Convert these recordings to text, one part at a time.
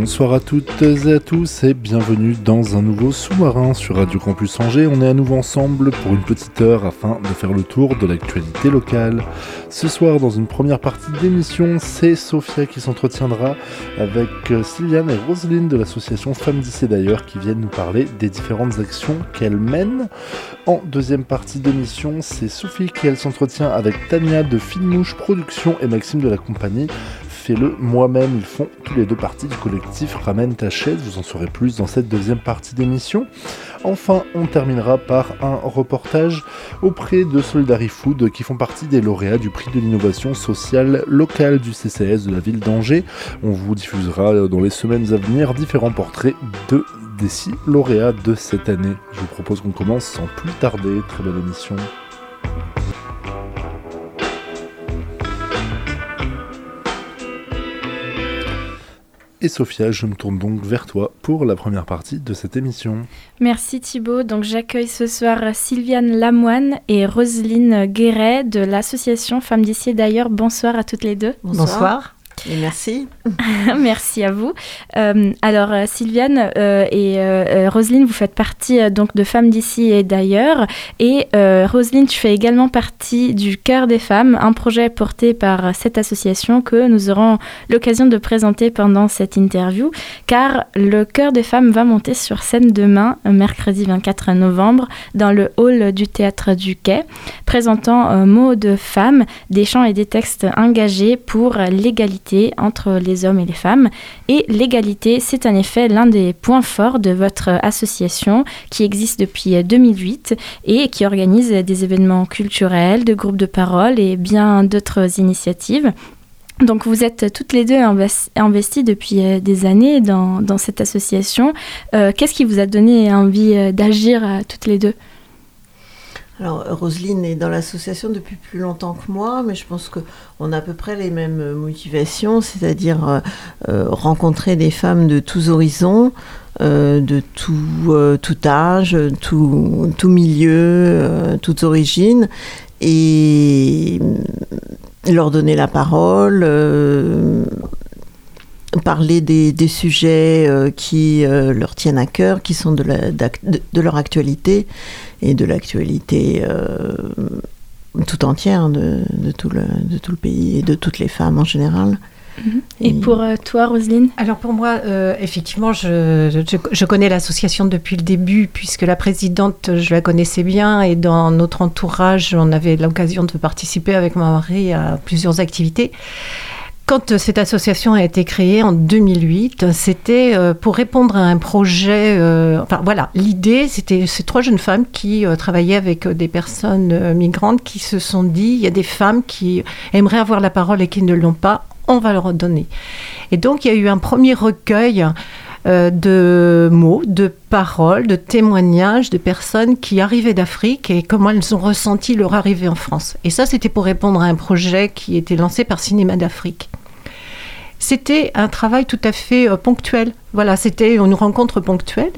Bonsoir à toutes et à tous et bienvenue dans un nouveau sous-marin sur Radio Campus Angers. On est à nouveau ensemble pour une petite heure afin de faire le tour de l'actualité locale. Ce soir, dans une première partie d'émission, c'est Sophia qui s'entretiendra avec euh, Sylviane et Roselyne de l'association Femmes d'ici d'ailleurs qui viennent nous parler des différentes actions qu'elles mènent. En deuxième partie d'émission, c'est Sophie qui elle s'entretient avec Tania de Finmouche Productions et Maxime de la compagnie fais-le moi-même. Ils font tous les deux parties du collectif Ramène ta chaise. Vous en saurez plus dans cette deuxième partie d'émission. Enfin, on terminera par un reportage auprès de Food qui font partie des lauréats du prix de l'innovation sociale locale du CCS de la ville d'Angers. On vous diffusera dans les semaines à venir différents portraits de des six lauréats de cette année. Je vous propose qu'on commence sans plus tarder. Très belle émission. Et Sophia, je me tourne donc vers toi pour la première partie de cette émission. Merci Thibaut. Donc j'accueille ce soir Sylviane Lamoine et Roselyne Guéret de l'association Femmes d'ici d'ailleurs. Bonsoir à toutes les deux. Bonsoir. Et merci. merci à vous. Euh, alors, euh, Sylviane euh, et Roselyne, vous faites partie donc de Femmes d'ici et d'ailleurs. Et Roselyne, tu fais également partie du Cœur des femmes, un projet porté par cette association que nous aurons l'occasion de présenter pendant cette interview. Car le Cœur des femmes va monter sur scène demain, mercredi 24 novembre, dans le hall du théâtre du Quai, présentant mots de femmes, des chants et des textes engagés pour l'égalité entre les hommes et les femmes. Et l'égalité, c'est en effet l'un des points forts de votre association qui existe depuis 2008 et qui organise des événements culturels, de groupes de parole et bien d'autres initiatives. Donc vous êtes toutes les deux investies depuis euh, des années dans, cette association. Euh, qu'est-ce qui vous a donné envie euh, d'agir toutes les deux? Alors, Roselyne est dans l'association depuis plus longtemps que moi, mais je pense qu'on a à peu près les mêmes motivations, c'est-à-dire euh, euh, rencontrer des femmes de tous horizons, euh, de tout, âge, tout, milieu, toute origine, et leur donner la parole parler des, sujets qui leur tiennent à cœur, qui sont de leur actualité et de l'actualité euh, tout entière de, tout le, de tout le pays et de toutes les femmes en général. Mhm. Et, pour euh, toi, Roselyne? Alors pour moi, euh, effectivement, je, je, connais l'association depuis le début, puisque la présidente, je la connaissais bien, et dans notre entourage, on avait l'occasion de participer avec ma mari à plusieurs activités. Quand cette association a été créée en 2008, c'était euh, pour répondre à un projet. Euh, enfin voilà, l'idée, c'était ces trois jeunes femmes qui euh, travaillaient avec des personnes migrantes qui se sont dit il y a des femmes qui aimeraient avoir la parole et qui ne l'ont pas, on va leur donner. Et donc il y a eu un premier recueil. de mots, de paroles, de témoignages de personnes qui arrivaient d'Afrique et comment elles ont ressenti leur arrivée en France. Et ça, c'était pour répondre à un projet qui était lancé par Cinéma d'Afrique. C'était un travail tout à fait euh, ponctuel. Voilà, c'était une rencontre ponctuelle.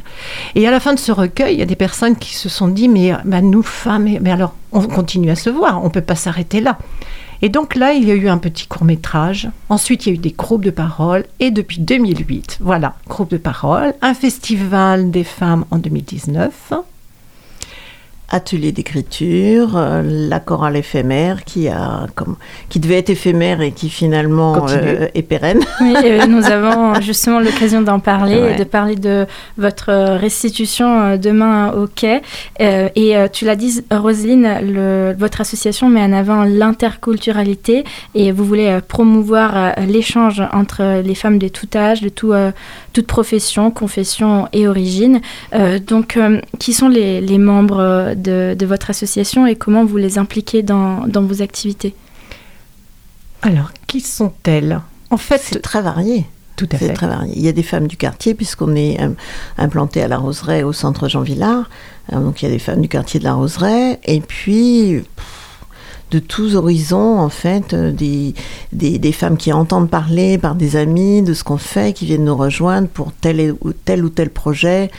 Et à la fin de ce recueil, il y a des personnes qui se sont dit, mais bah, nous femmes, mais alors on continue à se voir, on ne peut pas s'arrêter là. Et donc là, il y a eu un petit court métrage. Ensuite, il y a eu des groupes de parole. Et depuis 2008, voilà, groupe de parole, un festival des femmes en 2019 atelier d'écriture, euh, la chorale éphémère qui a comme qui devait être éphémère et qui finalement euh, est pérenne. Oui, nous avons justement l'occasion d'en parler, de parler de votre restitution euh, demain au quai. et tu l'as dit, Roselyne, le, votre association met en avant l'interculturalité et vous voulez promouvoir l'échange entre les femmes de tout âge, de tout, toute profession, confession et origine. donc, qui sont les, les membres de, votre association et comment vous les impliquez dans, dans vos activités? Alors, qui sont-elles? En fait, c'est très varié. Tout à fait. très varié. Il y a des femmes du quartier, puisqu'on est euh, implanté à la Roseraie, au centre Jean Villard. Euh, donc il y a des femmes du quartier de la Roseraie. Et puis, pff, de tous horizons, en fait, euh, des, des, femmes qui entendent parler par des amis de ce qu'on fait, qui viennent nous rejoindre pour tel, ou tel ou tel projet,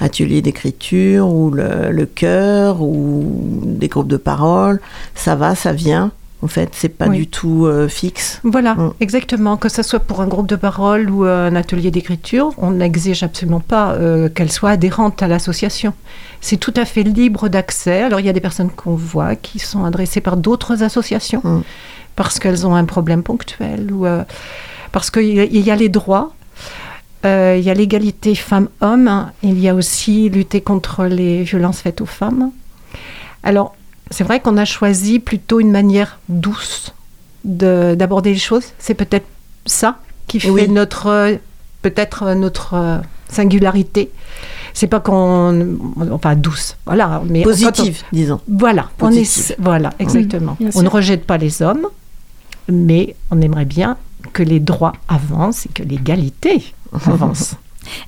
atelier d'écriture, ou le, le chœur, ou des groupes de parole. Ça va, ça vient. En fait, c'est pas Oui. du tout euh, fixe. Voilà, Mm. exactement. Que ce soit pour un groupe de parole ou euh, un atelier d'écriture, on n'exige absolument pas euh, qu'elle soit adhérente à l'association. C'est tout à fait libre d'accès. Alors il y a des personnes qu'on voit qui sont adressées par d'autres associations Mm. parce qu'elles ont un problème ponctuel ou euh, parce qu'il y a- il y a les droits. euh, il y a l'égalité femmes-hommes, il y a aussi lutter contre les violences faites aux femmes. Alors, c'est vrai qu'on a choisi plutôt une manière douce de- d'aborder les choses. C'est peut-être ça qui fait Oui. notre, peut-être notre singularité. C'est pas qu'on, enfin douce, voilà, mais Positive, disons. voilà, on est, voilà, exactement. on ne rejette pas les hommes, mais on aimerait bien que les droits avancent et que l'égalité avance.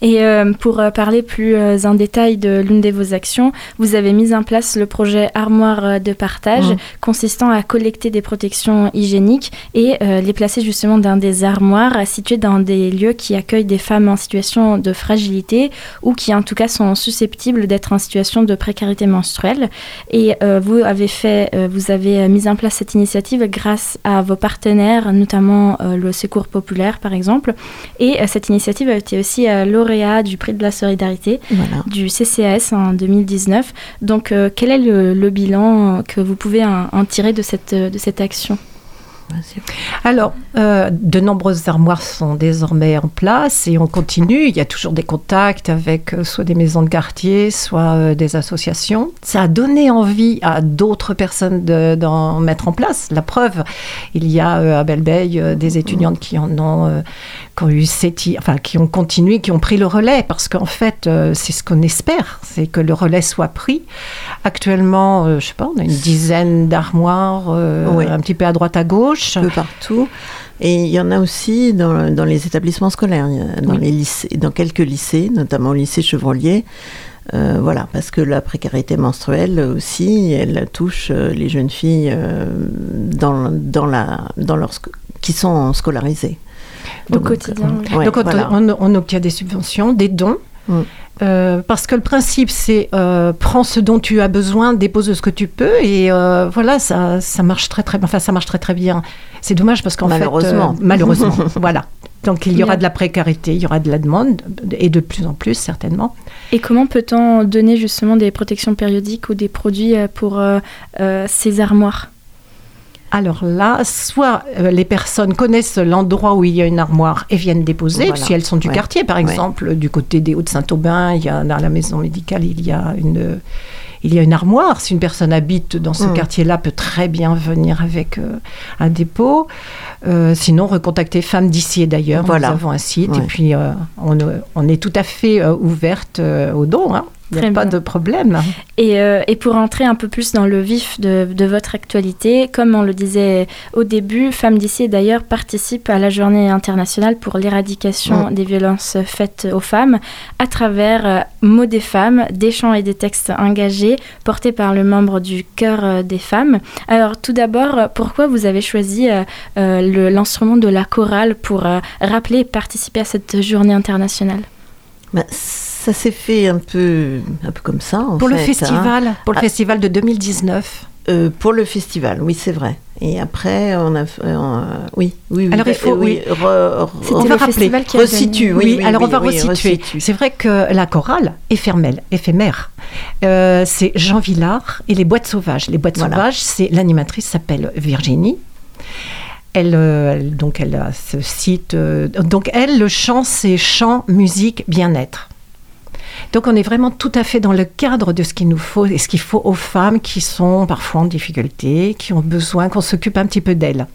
Et euh, pour euh, parler plus euh, en détail de l'une de vos actions, vous avez mis en place le projet Armoire de partage, Mhm. consistant à collecter des protections hygiéniques et les placer justement dans des armoires situées dans des lieux qui accueillent des femmes en situation de fragilité ou qui en tout cas sont susceptibles d'être en situation de précarité menstruelle. Et vous avez fait, vous avez mis en place cette initiative grâce à vos partenaires, notamment le Secours populaire par exemple. Et cette initiative a été aussi lauréat du prix de la solidarité Voilà. du CCAS en 2019. Donc, euh, quel est le, le bilan que vous pouvez en, en tirer de cette, de cette action? Alors, euh, de nombreuses armoires sont désormais en place et on continue. Il y a toujours des contacts avec euh, soit des maisons de quartier, soit euh, des associations. Ça a donné envie à d'autres personnes de- d'en mettre en place. La preuve, il y a euh, à Belleveille euh, des étudiantes qui en ont, qui ont eu cette i- enfin qui ont continué, qui ont pris le relais parce qu'en fait, c'est ce qu'on espère, c'est que le relais soit pris. Actuellement, je sais pas, on a une dizaine d'armoires, Oui. un petit peu à droite à gauche. Un peu partout. Et il y en a aussi dans, dans les établissements scolaires, dans, Oui. les lycées, dans quelques lycées, notamment au lycée Chevrolier. Euh, voilà, parce que la précarité menstruelle aussi, elle touche euh, les jeunes filles euh, dans, dans la, dans leur, qui sont scolarisées. au quotidien. Ouais, Donc on, voilà. on- on obtient des subventions, des dons. Euh, parce que le principe, c'est euh, prends ce dont tu as besoin, dépose ce que tu peux, et euh, voilà, ça, ça marche très très bien. Enfin, ça marche très très bien. C'est dommage parce qu'en fait, Malheureusement. malheureusement, voilà. Donc il y aura Bien. de la précarité, il y aura de la demande, et de plus en plus certainement. Et comment peut-on donner justement des protections périodiques ou des produits pour euh, euh, ces armoires? Alors là, soit euh, les personnes connaissent l'endroit où il y a une armoire et viennent déposer, Voilà. si elles sont du Ouais. quartier, par Ouais. exemple, du côté des Hauts-de-Saint-Aubin, il y a dans la maison médicale, il y a une, il y a une armoire. Si une personne habite dans ce Mm. quartier-là, peut très bien venir avec euh, un dépôt. Euh, sinon, recontacter Femmes d'ici et d'ailleurs. Voilà. Nous avons un site et puis euh, on, on est tout à fait ouverte aux dons. hein. Il n'y Très a pas bien. de problème. Et, euh, et pour entrer un peu plus dans le vif de, de votre actualité, comme on le disait au début, Femmes d'ici d'ailleurs participe à la journée internationale pour l'éradication Mm. des violences faites aux femmes à travers euh, Mots des femmes, des chants et des textes engagés portés par le membre du Chœur euh, des femmes. Alors tout d'abord, pourquoi vous avez choisi euh, l'instrument de la chorale pour rappeler et participer à cette journée internationale? Ben, ça s'est fait un peu, un peu comme ça. en Pour le fait, hein. festival, pour le Ah. festival de 2019. Euh, pour le festival, oui, c'est vrai. Et après, on a. fait- euh, oui, oui, oui. Alors, il bah, faut- euh, oui, C'était le festival qui Resitue, oui, Oui, alors on va resituer. resitue. C'est vrai que la chorale éphémère, éphémère euh, c'est Jean Villard et les boîtes sauvages. Les boîtes Voilà. sauvages, c'est l'animatrice s'appelle Virginie. Elle, euh, elle- donc elle a ce site. euh, donc elle, le chant, c'est chant, musique, bien-être. Donc on est vraiment tout à fait dans le cadre de ce qu'il nous faut et ce qu'il faut aux femmes qui sont parfois en difficulté, qui ont besoin qu'on s'occupe un petit peu d'elles.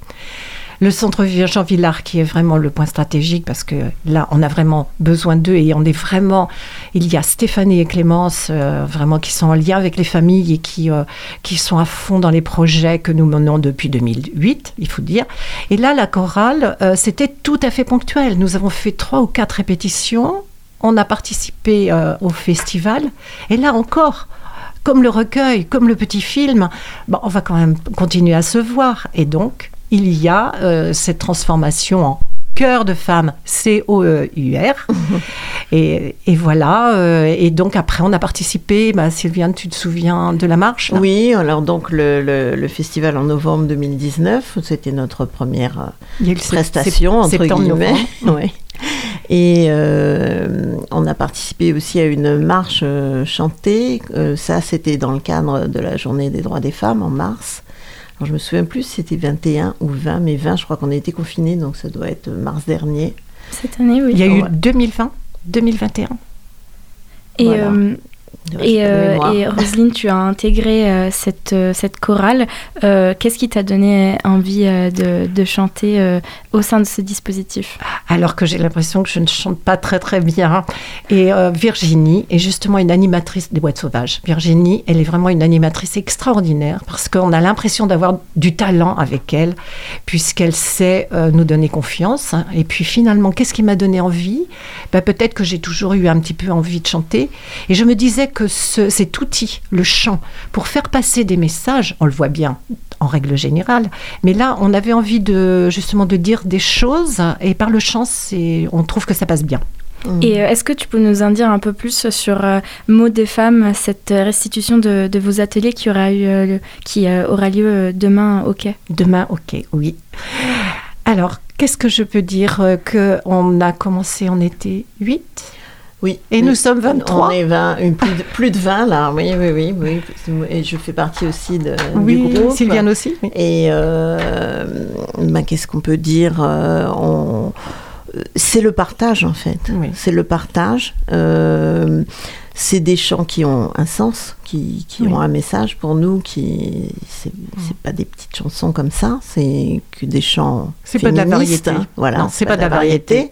Le centre Jean Villard, qui est vraiment le point stratégique, parce que là, on a vraiment besoin d'eux et on est vraiment. Il y a Stéphanie et Clémence, euh, vraiment, qui sont en lien avec les familles et qui, euh, qui sont à fond dans les projets que nous menons depuis 2008, il faut dire. Et là, la chorale, euh, c'était tout à fait ponctuel. Nous avons fait trois ou quatre répétitions. On a participé au festival. Et là encore, comme le recueil, comme le petit film, bon, on va quand même continuer à se voir. Et donc, il y a euh, cette transformation en cœur de femme, C-O-E-U-R. et, et, voilà. Euh, et donc après, on a participé. Bah, Sylviane, tu te souviens de la marche Oui. Alors donc le, le, festival en novembre 2019, c'était notre première euh, prestation entre guillemets. oui. Et euh, on a participé aussi à une marche chantée. ça, c'était dans le cadre de la journée des droits des femmes en mars. Alors, je me souviens plus si c'était 21 ou 20, mais 20, je crois qu'on a été confinés, donc ça doit être mars dernier. Cette année, oui. Il y a eu 2020, 2021. Et euh, et, euh, et, Roselyne, tu as intégré euh, cette, euh, cette chorale. Qu'est-ce qui t'a donné envie de, de, chanter au sein de ce dispositif? Alors que j'ai l'impression que je ne chante pas très très bien. Et Virginie est justement une animatrice des boîtes sauvages. Virginie, elle est vraiment une animatrice extraordinaire parce qu'on a l'impression d'avoir du talent avec elle, puisqu'elle sait nous donner confiance. Et puis finalement, qu'est-ce qui m'a donné envie? Ben, Peut-être que j'ai toujours eu un petit peu envie de chanter. Et je me disais que cet outil, le chant, pour faire passer des messages, on le voit bien en règle générale, mais là, on avait envie de justement de dire des choses, et par le chant, on trouve que ça passe bien. Et euh, est-ce que tu peux nous en dire un peu plus sur euh, Mots des femmes, cette restitution de, vos ateliers qui aura, eu, qui, euh, aura lieu demain au Quai? Demain au Quai, oui. Alors, qu'est-ce que je peux dire Qu'on a commencé en été 8 oui. Et nous sommes 23. On est 20, plus, de, plus, de, 20 là, oui, oui, oui, oui. Et je fais partie aussi de, oui, du groupe. Sylviane aussi. Oui. Et euh, ben, qu'est-ce qu'on peut dire euh, on... C'est le partage en fait. Oui. C'est le partage. Euh, c'est des chants qui ont un sens, qui, qui ont un message pour nous, qui c'est pas des petites chansons comme ça, c'est que des chants C'est pas de la variété. Voilà, c'est pas, de la variété.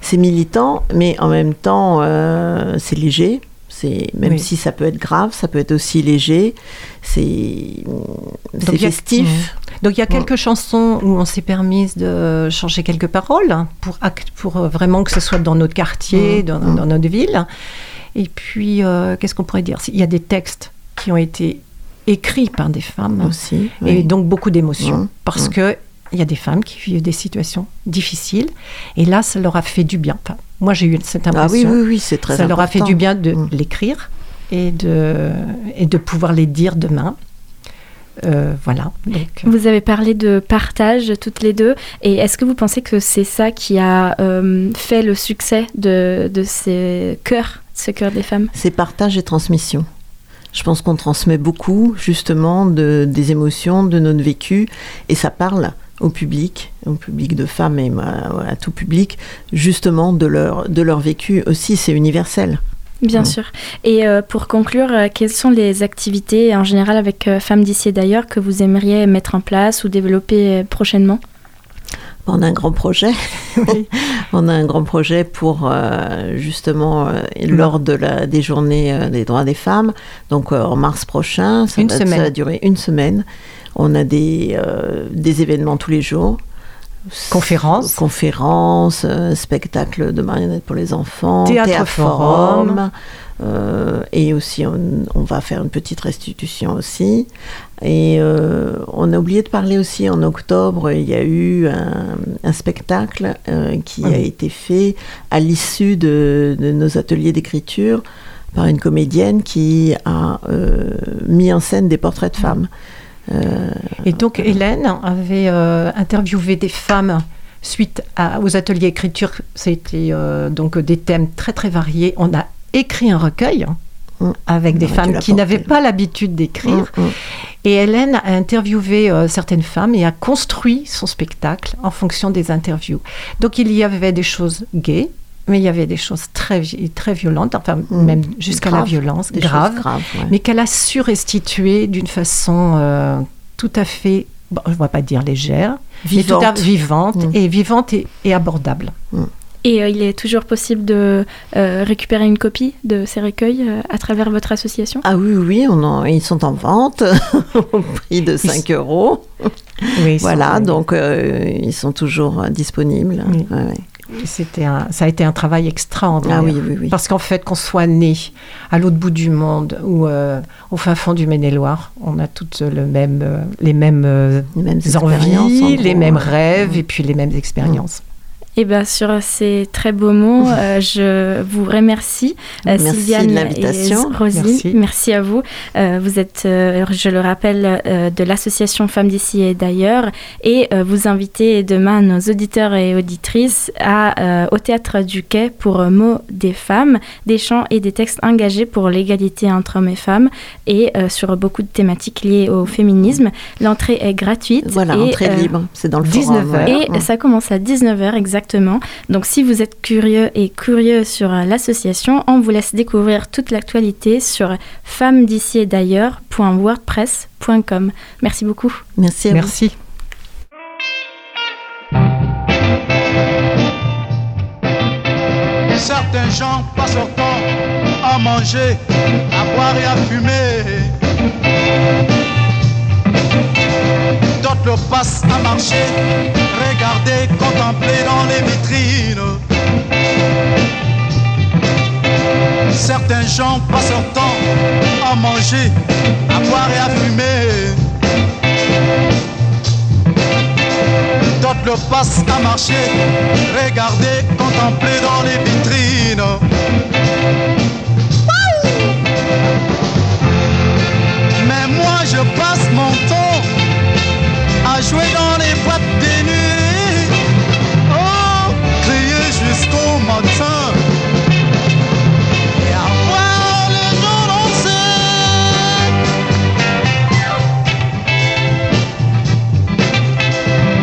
C'est militant, mais en même temps, euh, c'est léger. C'est même si ça peut être grave, ça peut être aussi léger. C'est festif. Donc il y a quelques chansons où on s'est permis de changer quelques paroles pour, pour euh, vraiment que ce soit dans notre quartier, dans, dans notre ville. Et puis, euh, qu'est-ce qu'on pourrait dire? Il y a des textes qui ont été écrits par des femmes aussi, et donc beaucoup d'émotions mmh, parce mmh. que il y a des femmes qui vivent des situations difficiles et là, ça leur a fait du bien. moi, j'ai eu cette impression. Ah oui, oui, oui, c'est très Ça leur a fait du bien de mmh. l'écrire et de, et de pouvoir les dire demain. Euh, voilà. Euh. Vous avez parlé de partage toutes les deux. Et est-ce que vous pensez que c'est ça qui a fait le succès de, de ces chœurs ce cœur des femmes? C'est partage et transmission. Je pense qu'on transmet beaucoup justement de, des émotions, de notre vécu, et ça parle au public, au public de femmes et à, tout public, justement de leur, de leur vécu aussi, c'est universel. Bien sûr. Et euh, pour conclure, euh, quelles sont les activités en général avec euh, Femmes d'ici et d'ailleurs que vous aimeriez mettre en place ou développer prochainement? On a un grand projet. on a un grand projet pour euh, justement euh, lors de la, des journées euh, des droits des femmes. Donc en mars prochain, ça, va, ça, va, durer une semaine. On a des, des événements tous les jours. Conférences. Conférences, spectacles de marionnettes pour les enfants, théâtre, forum. Euh, et aussi, on, va faire une petite restitution aussi. Et euh, on a oublié de parler aussi en octobre, il y a eu un, spectacle euh, qui a été fait à l'issue de, nos ateliers d'écriture par une comédienne qui a mis en scène des portraits de femmes. et donc Hélène avait interviewé des femmes suite aux ateliers d'écriture. C'était donc des thèmes très très variés. On a écrit un recueil mm. avec des femmes qui n'avaient pas l'habitude d'écrire. Mm, mm. Et Hélène a interviewé euh, certaines femmes et a construit son spectacle en fonction des interviews. Donc il y avait des choses gays, mais il y avait des choses très, très violentes, enfin même jusqu'à la violence, grave, mais qu'elle a su restituer d'une façon euh, tout à fait, bon, je ne vais pas dire légère, vivante, vivante mm. et vivante et, abordable. Mm. Et euh, il est toujours possible de euh, récupérer une copie de ces recueils euh, à travers votre association Ah oui, oui, on ils sont en vente au prix de 5 euros. Oui, voilà, donc ils sont toujours disponibles. C'était ça a été un travail extraordinaire. Ah oui, oui, oui. Parce qu'en fait, qu'on soit né à l'autre bout du monde ou au fin fond du Maine-et-Loire, on a toutes le même, les mêmes, les mêmes envies, les mêmes rêves et puis les mêmes expériences. Eh bien, sur ces très beaux mots, euh, je vous remercie, euh, merci Sylviane et Rosine. Merci. à vous. Euh, vous êtes, je le rappelle, de l'association Femmes d'ici et d'ailleurs, et vous invitez demain nos auditeurs et auditrices à, au Théâtre du Quai pour Mots des femmes, des chants et des textes engagés pour l'égalité entre hommes et femmes, et sur beaucoup de thématiques liées au féminisme. L'entrée est gratuite. Voilà, l'entrée libre, c'est dans le 19h. Et ça commence à 19h exactement Exactement. Donc si vous êtes curieux et curieux sur euh, l'association, on vous laisse découvrir toute l'actualité sur femmes d'ici et d'ailleurs.wordpress.com. Merci beaucoup. Merci. Merci. Certains gens passent leur temps à manger, à boire et à fumer. D'autres passent à marcher regarder, contempler dans les vitrines. Certains gens passent leur temps à manger, à boire et à fumer. D'autres passent à marcher, regarder, contempler dans les vitrines. Mais moi je passe mon temps jouer dans les boîtes des nuits. Oh, crier jusqu'au matin. Et à voir les gens danser.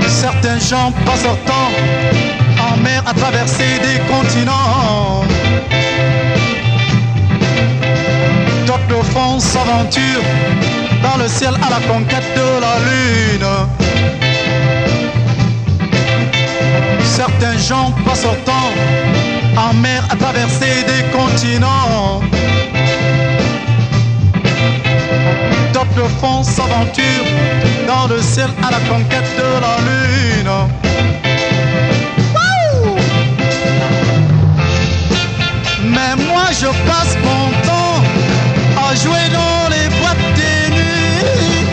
Certains gens passent leur temps en mer à traverser des continents. D'autres font s'aventure dans le ciel à la conquête de la lune. Certains gens passent leur temps en mer à traverser des continents. D'autres font s'aventure dans le ciel à la conquête de la lune. Mais moi je passe mon temps à jouer dans les boîtes des nuits.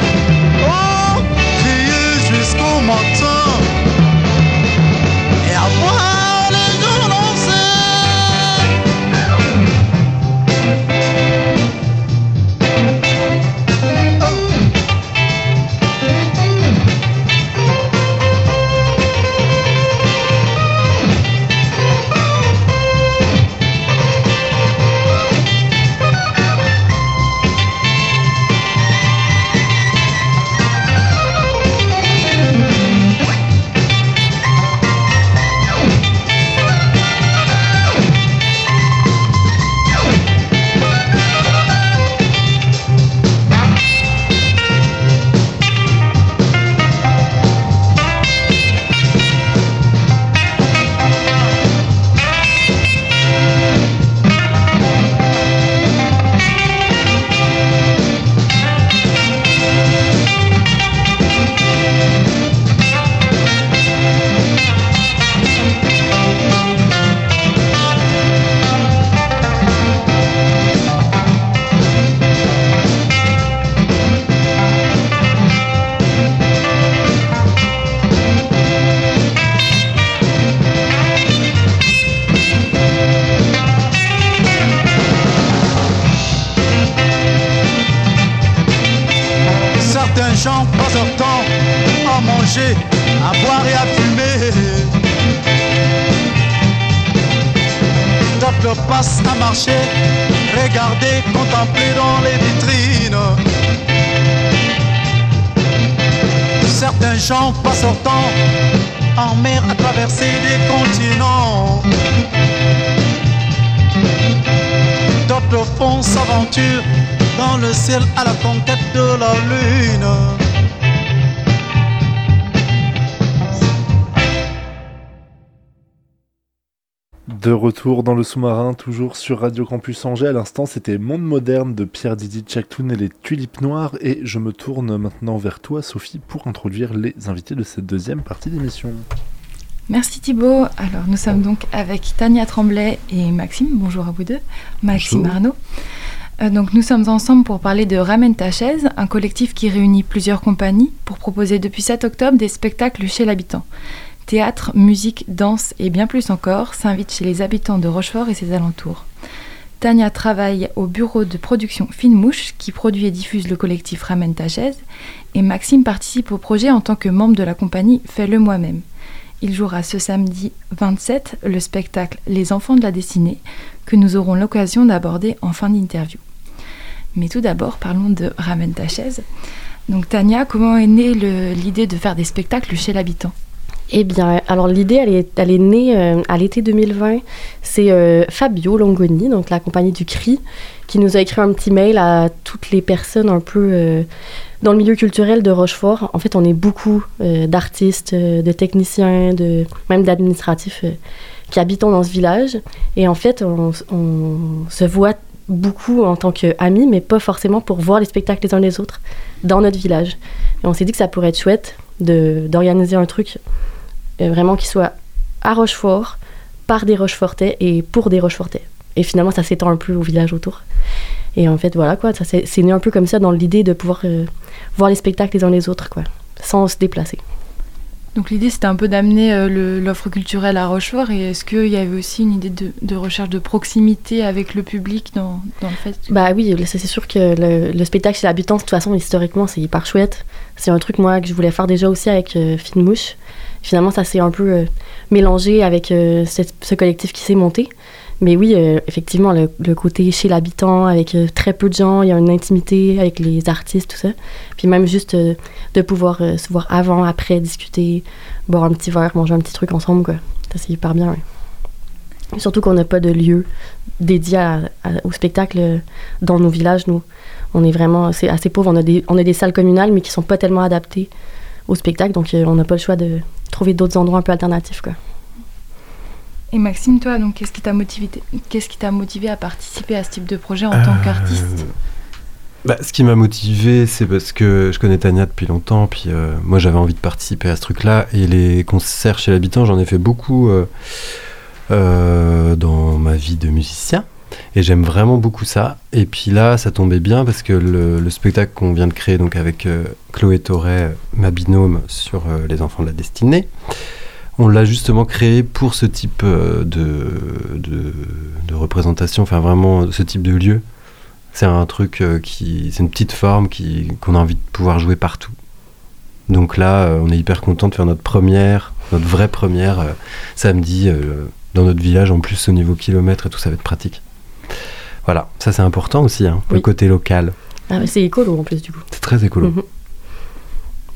Oh, matin. le ciel à la conquête de la lune. De retour dans le sous-marin, toujours sur Radio Campus Angers. À l'instant, c'était Monde moderne de Pierre Didi Tchaktoun et les Tulipes Noires. Et je me tourne maintenant vers toi, Sophie, pour introduire les invités de cette deuxième partie d'émission. Merci Thibault. Alors, nous sommes donc avec Tania Tremblay et Maxime. Bonjour à vous deux. Maxime Arnaud. Euh, donc, nous sommes ensemble pour parler de Ramène ta chaise, un collectif qui réunit plusieurs compagnies pour proposer depuis 7 octobre des spectacles chez l'habitant. Théâtre, musique, danse et bien plus encore s'invitent chez les habitants de Rochefort et ses alentours. Tania travaille au bureau de production Fine Mouche qui produit et diffuse le collectif Ramène ta chaise et Maxime participe au projet en tant que membre de la compagnie Fais-le moi-même. Il jouera ce samedi 27 le spectacle Les enfants de la destinée que nous aurons l'occasion d'aborder en fin d'interview. Mais tout d'abord, parlons de Ramène ta chaise. Donc Tania, comment est née l'idée de faire des spectacles chez l'habitant? Eh bien, alors l'idée, elle est, elle est née euh, à l'été 2020. C'est euh, Fabio Longoni, donc la compagnie du CRI, qui nous a écrit un petit mail à toutes les personnes un peu euh, dans le milieu culturel de Rochefort. En fait, on est beaucoup d'artistes, de techniciens, de, même d'administratifs qui habitons dans ce village. Et en fait, on se voit beaucoup en tant qu'amis, mais pas forcément pour voir les spectacles les uns les autres dans notre village. Et on s'est dit que ça pourrait être chouette d'organiser un truc euh, vraiment qui soit à Rochefort, par des Rochefortais et pour des Rochefortais. Et finalement, ça s'étend un peu au village autour. Et en fait, voilà quoi, ça c'est né un peu comme ça dans l'idée de pouvoir euh, voir les spectacles les uns les autres, quoi, sans se déplacer. Donc l'idée c'était un peu d'amener euh, l'offre culturelle à Rochefort et est-ce qu'il y avait aussi une idée de, recherche de proximité avec le public dans, le fait? Bah oui, c'est sûr que le, le spectacle chez l'habitant, de toute façon, historiquement, c'est hyper chouette. C'est un truc, moi, que je voulais faire déjà aussi avec euh, Fine Mouche. Finalement, ça s'est un peu euh, mélangé avec euh, ce collectif qui s'est monté. Mais oui, euh, effectivement, le, côté chez l'habitant, avec euh, très peu de gens, il y a une intimité avec les artistes, tout ça. Puis même juste euh, de pouvoir se voir avant, après, discuter, boire un petit verre, manger un petit truc ensemble, quoi. Ça, c'est hyper bien. Surtout qu'on n'a pas de lieu dédié au spectacle dans nos villages, nous. On est vraiment assez pauvre. On a, des, salles communales, mais qui sont pas tellement adaptées au spectacle. Donc, on n'a pas le choix de trouver d'autres endroits un peu alternatifs. Quoi. Et Maxime, toi, donc qu'est-ce qui t'a motivé, qu'est-ce qui t'a motivé à participer à ce type de projet en tant Euh, qu'artiste? bah, Ce qui m'a motivé, c'est parce que je connais Tania depuis longtemps, puis euh, moi j'avais envie de participer à ce truc-là, et les concerts chez l'habitant, j'en ai fait beaucoup euh, euh, dans ma vie de musicien, et j'aime vraiment beaucoup ça. Et puis là, ça tombait bien parce que le, le spectacle qu'on vient de créer, donc avec Chloé Torret, ma binôme, sur les enfants de la destinée, on l'a justement créé pour ce type euh, de, de, de représentation, enfin vraiment ce type de lieu. C'est un truc euh, qui. C'est une petite forme qui, qu'on a envie de pouvoir jouer partout. Donc là, euh, on est hyper content de faire notre première, notre vraie première euh, samedi euh, dans notre village. En plus, au niveau kilomètre et tout, ça va être pratique. Voilà, ça c'est important aussi, hein, le côté local. Ah, mais c'est écolo en plus, du coup. C'est très écolo. Mhm.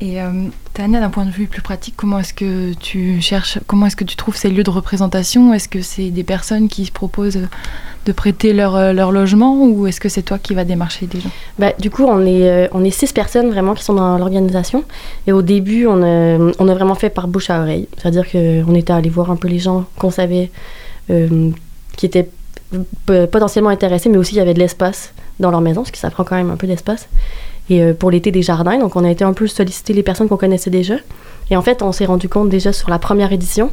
Et euh, Tania, d'un point de vue plus pratique, comment est-ce que tu cherches, comment est-ce que tu trouves ces lieux de représentation? Est-ce que c'est des personnes qui se proposent de prêter leur, euh, leur logement ou est-ce que c'est toi qui vas démarcher des gens? Bah, du coup, on est, euh, on est six personnes vraiment qui sont dans l'organisation. Et au début, on a, on a vraiment fait par bouche à oreille. C'est-à-dire qu'on était allé voir un peu les gens qu'on savait euh, qui étaient potentiellement intéressés, mais aussi il y avait de l'espace dans leur maison, parce que ça prend quand même un peu d'espace. Et euh, pour l'été des jardins, donc on a été un peu solliciter les personnes qu'on connaissait déjà. Et en fait, on s'est rendu compte déjà sur la première édition,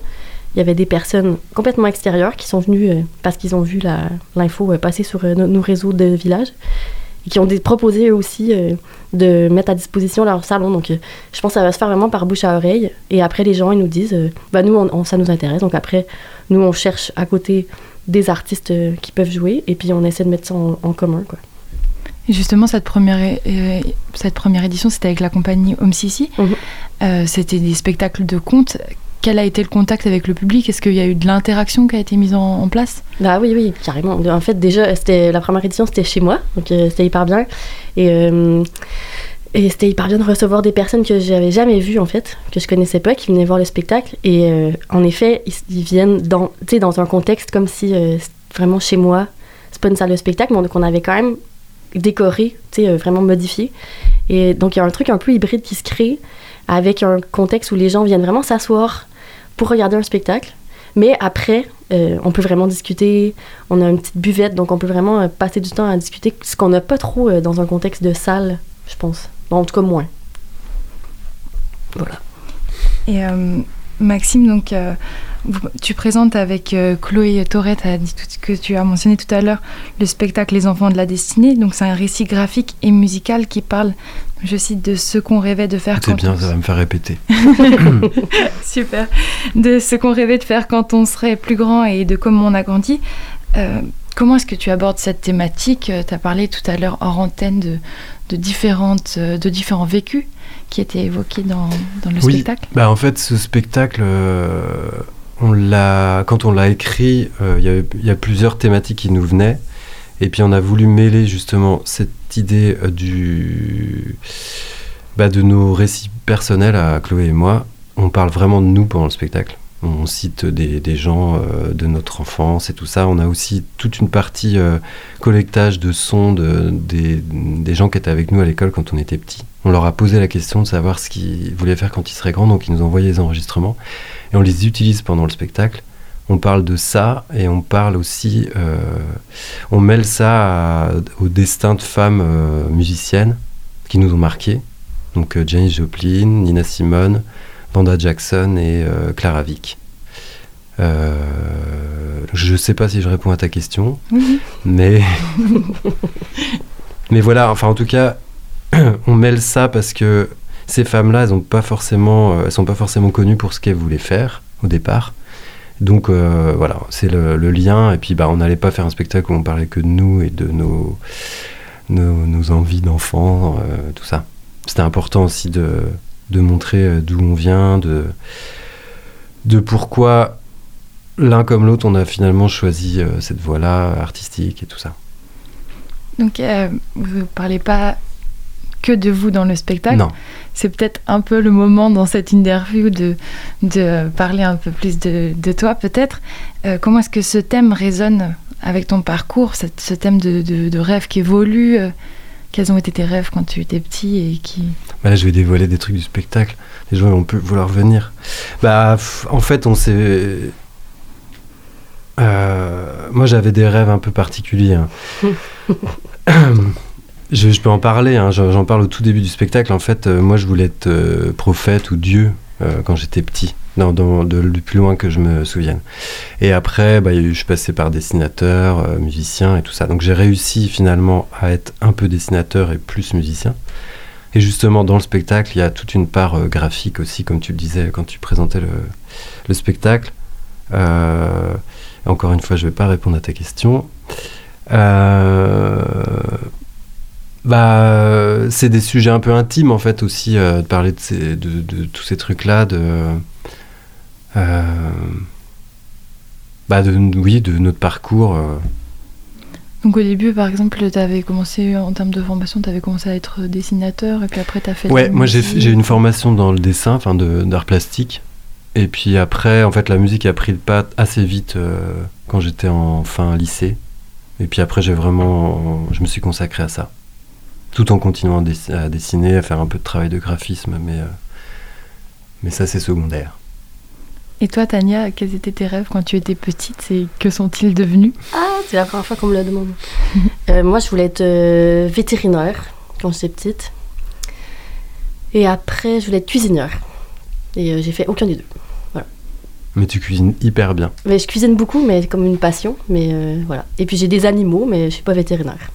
il y avait des personnes complètement extérieures qui sont venues euh, parce qu'ils ont vu l'info euh, passer sur nos, réseaux de village et qui ont proposé eux aussi de mettre à disposition leur salon. Donc, je pense que ça va se faire vraiment par bouche à oreille. Et après, les gens, ils nous disent, bah, nous, on- ça nous intéresse. Donc, après, nous, on cherche à côté des artistes qui peuvent jouer et puis on essaie de mettre ça en, en commun. Quoi. Et justement, cette première, euh, cette première édition, c'était avec la compagnie Home Sissi. Mhm. Euh, c'était des spectacles de contes. Quel a été le contact avec le public? Est-ce qu'il y a eu de l'interaction qui a été mise en, en place? Bah oui, oui, carrément. En fait, déjà, c'était la première édition, c'était chez moi, donc euh, c'était hyper bien. Et, euh, et c'était hyper bien de recevoir des personnes que j'avais jamais vues, en fait, que je connaissais pas, qui venaient voir le spectacle. Et euh, en effet, ils, ils viennent dans, dans un contexte comme si euh, vraiment chez moi. C'est pas une salle de spectacle, mais qu'on avait quand même décoré, euh, vraiment modifié. Et donc, il y a un truc un peu hybride qui se crée avec un contexte où les gens viennent vraiment s'asseoir pour regarder un spectacle, Mais après, euh, on peut vraiment discuter. On a une petite buvette, donc on peut vraiment euh, passer du temps à discuter, ce qu'on n'a pas trop dans un contexte de salle, je pense. Bon, en tout cas, moins. Voilà. Et Maxime, donc, euh, tu présentes avec euh, Chloé ce que tu as mentionné tout à l'heure, le spectacle Les Enfants de la Destinée. Donc, c'est un récit graphique et musical qui parle, je cite, de ce qu'on rêvait de faire C'est bien, on ça va me faire répéter. Super. De ce qu'on rêvait de faire quand on serait plus grand et de comment on a grandi. Euh, comment est-ce que tu abordes cette thématique? Tu as parlé tout à l'heure hors antenne de, de, différentes, euh, de différents vécus qui étaient évoqués dans, dans le Oui. spectacle? Bah, en fait, ce spectacle, euh, on l'a, quand on l'a écrit, euh, il y y, a plusieurs thématiques qui nous venaient. Et puis on a voulu mêler justement cette idée euh, du, bah, de nos récits personnels à Chloé et moi. On parle vraiment de nous pendant le spectacle. On cite des, gens euh, de notre enfance et tout ça. On a aussi toute une partie euh, collectage de sons de, des, gens qui étaient avec nous à l'école quand on était petits. On leur a posé la question de savoir ce qu'ils voulaient faire quand ils seraient grands, donc ils nous envoyé les enregistrements et on les utilise pendant le spectacle. On parle de ça et on parle aussi, euh, on mêle ça à- au destin de femmes musiciennes qui nous ont marqués. Donc Janis Joplin, Nina Simone, Vanda Jackson et euh, Clara Vick. Euh, je ne sais pas si je réponds à ta question, Oui. mais mais voilà. Enfin, en tout cas, on mêle ça parce que ces femmes-là, elles ont pas forcément, euh, elles sont pas forcément connues pour ce qu'elles voulaient faire au départ. Donc euh, voilà, c'est le, le lien. Et puis bah, on n'allait pas faire un spectacle où on parlait que de nous et de nos nos, nos envies d'enfants, euh, tout ça. C'était important aussi de de montrer euh, d'où on vient, de de pourquoi l'un comme l'autre on a finalement choisi euh, cette voie-là artistique et tout ça. Donc, euh, vous ne parlez pas que de vous dans le spectacle. Non. C'est peut-être un peu le moment dans cette interview de, de parler un peu plus de, de toi, peut-être. Euh, comment est-ce que ce thème résonne avec ton parcours, cette- ce thème de, de, rêve qui évolue Quels ont été tes rêves quand tu étais petit et qui... Bah là, je vais dévoiler des trucs du spectacle. Les gens vont vouloir venir. Bah, en fait, on s'est. Euh, moi, j'avais des rêves un peu particuliers. hein. je, je peux en parler. hein, J'en parle au tout début du spectacle. En fait, euh, moi, je voulais être euh, prophète ou Dieu quand j'étais petit. Non, de, le plus loin que je me souvienne. Et après, bah, je suis passé par dessinateur, euh, musicien et tout ça. Donc j'ai réussi finalement à être un peu dessinateur et plus musicien. Et justement, dans le spectacle, il y a toute une part euh, graphique aussi, comme tu le disais quand tu présentais le, le spectacle. Euh, encore une fois, je ne vais pas répondre à ta question. Bah, c'est des sujets un peu intimes en fait aussi, de parler de, de, de tous ces trucs-là, de, bah, de, oui, de notre parcours. euh. Donc au début, par exemple, tu avais commencé, en termes de formation, tu avais commencé à être dessinateur et puis après tu as fait... Ouais, moi j'ai une formation dans le dessin, enfin de- d'art plastique. Et puis après, en fait, la musique a pris le pas assez vite euh, quand j'étais en fin lycée. Et puis après, j'ai vraiment, je me suis consacré à ça, tout en continuant à, dess- à dessiner, à faire un peu de travail de graphisme, mais euh, mais ça c'est secondaire. Et toi, Tania, quels étaient tes rêves quand tu étais petite et que sont-ils devenus? Ah, c'est la première fois qu'on me le demande. Euh, moi, je voulais être euh, vétérinaire quand j'étais petite. Et après, je voulais être cuisinière. Et euh, j'ai fait aucun des deux. Mais tu cuisines hyper bien. Mais je cuisine beaucoup, mais comme une passion. Mais euh, voilà. Et puis j'ai des animaux, mais je suis pas vétérinaire.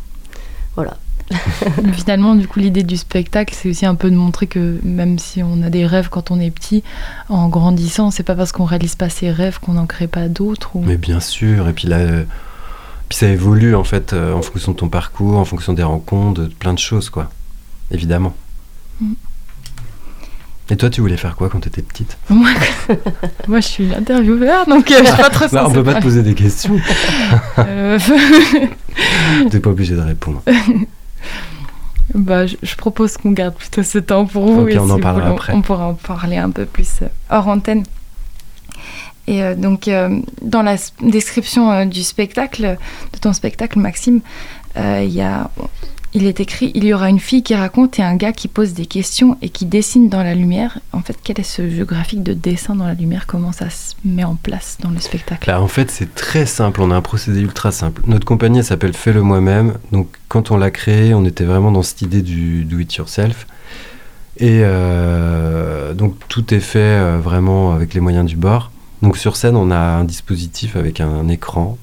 Voilà. Finalement, du coup, l'idée du spectacle, c'est aussi un peu de montrer que même si on a des rêves quand on est petit, en grandissant, c'est pas parce qu'on réalise pas ses rêves qu'on n'en crée pas d'autres. Ou... Mais bien sûr. Et puis là, euh, puis ça évolue en fait euh, en fonction de ton parcours, en fonction des rencontres, de plein de choses quoi. Évidemment. Mm. Et toi, tu voulais faire quoi quand tu étais petite? Moi, moi, je suis l'intervieweur, donc euh, je suis pas trop Bah, on peut pas te poser des questions. Euh, T'es pas obligé de répondre. Bah, je, je propose qu'on garde plutôt ce temps pour vous. Ok, et on si en parlera après. On pourra en parler un peu plus euh, hors antenne. Et euh, donc, euh, dans la description euh, du spectacle, de ton spectacle, Maxime, il y, a, il est écrit il y aura une fille qui raconte et un gars qui pose des questions et qui dessine dans la lumière. En fait, quel est ce jeu graphique de dessin dans la lumière? Comment ça se met en place dans le spectacle? Là, en fait, c'est très simple. On a un procédé ultra simple. Notre compagnie elle s'appelle Fais-le moi-même. Donc, quand on l'a créé, on était vraiment dans cette idée du do it yourself. Et euh, donc, tout est fait euh, vraiment avec les moyens du bord. Donc, sur scène, on a un dispositif avec un écran.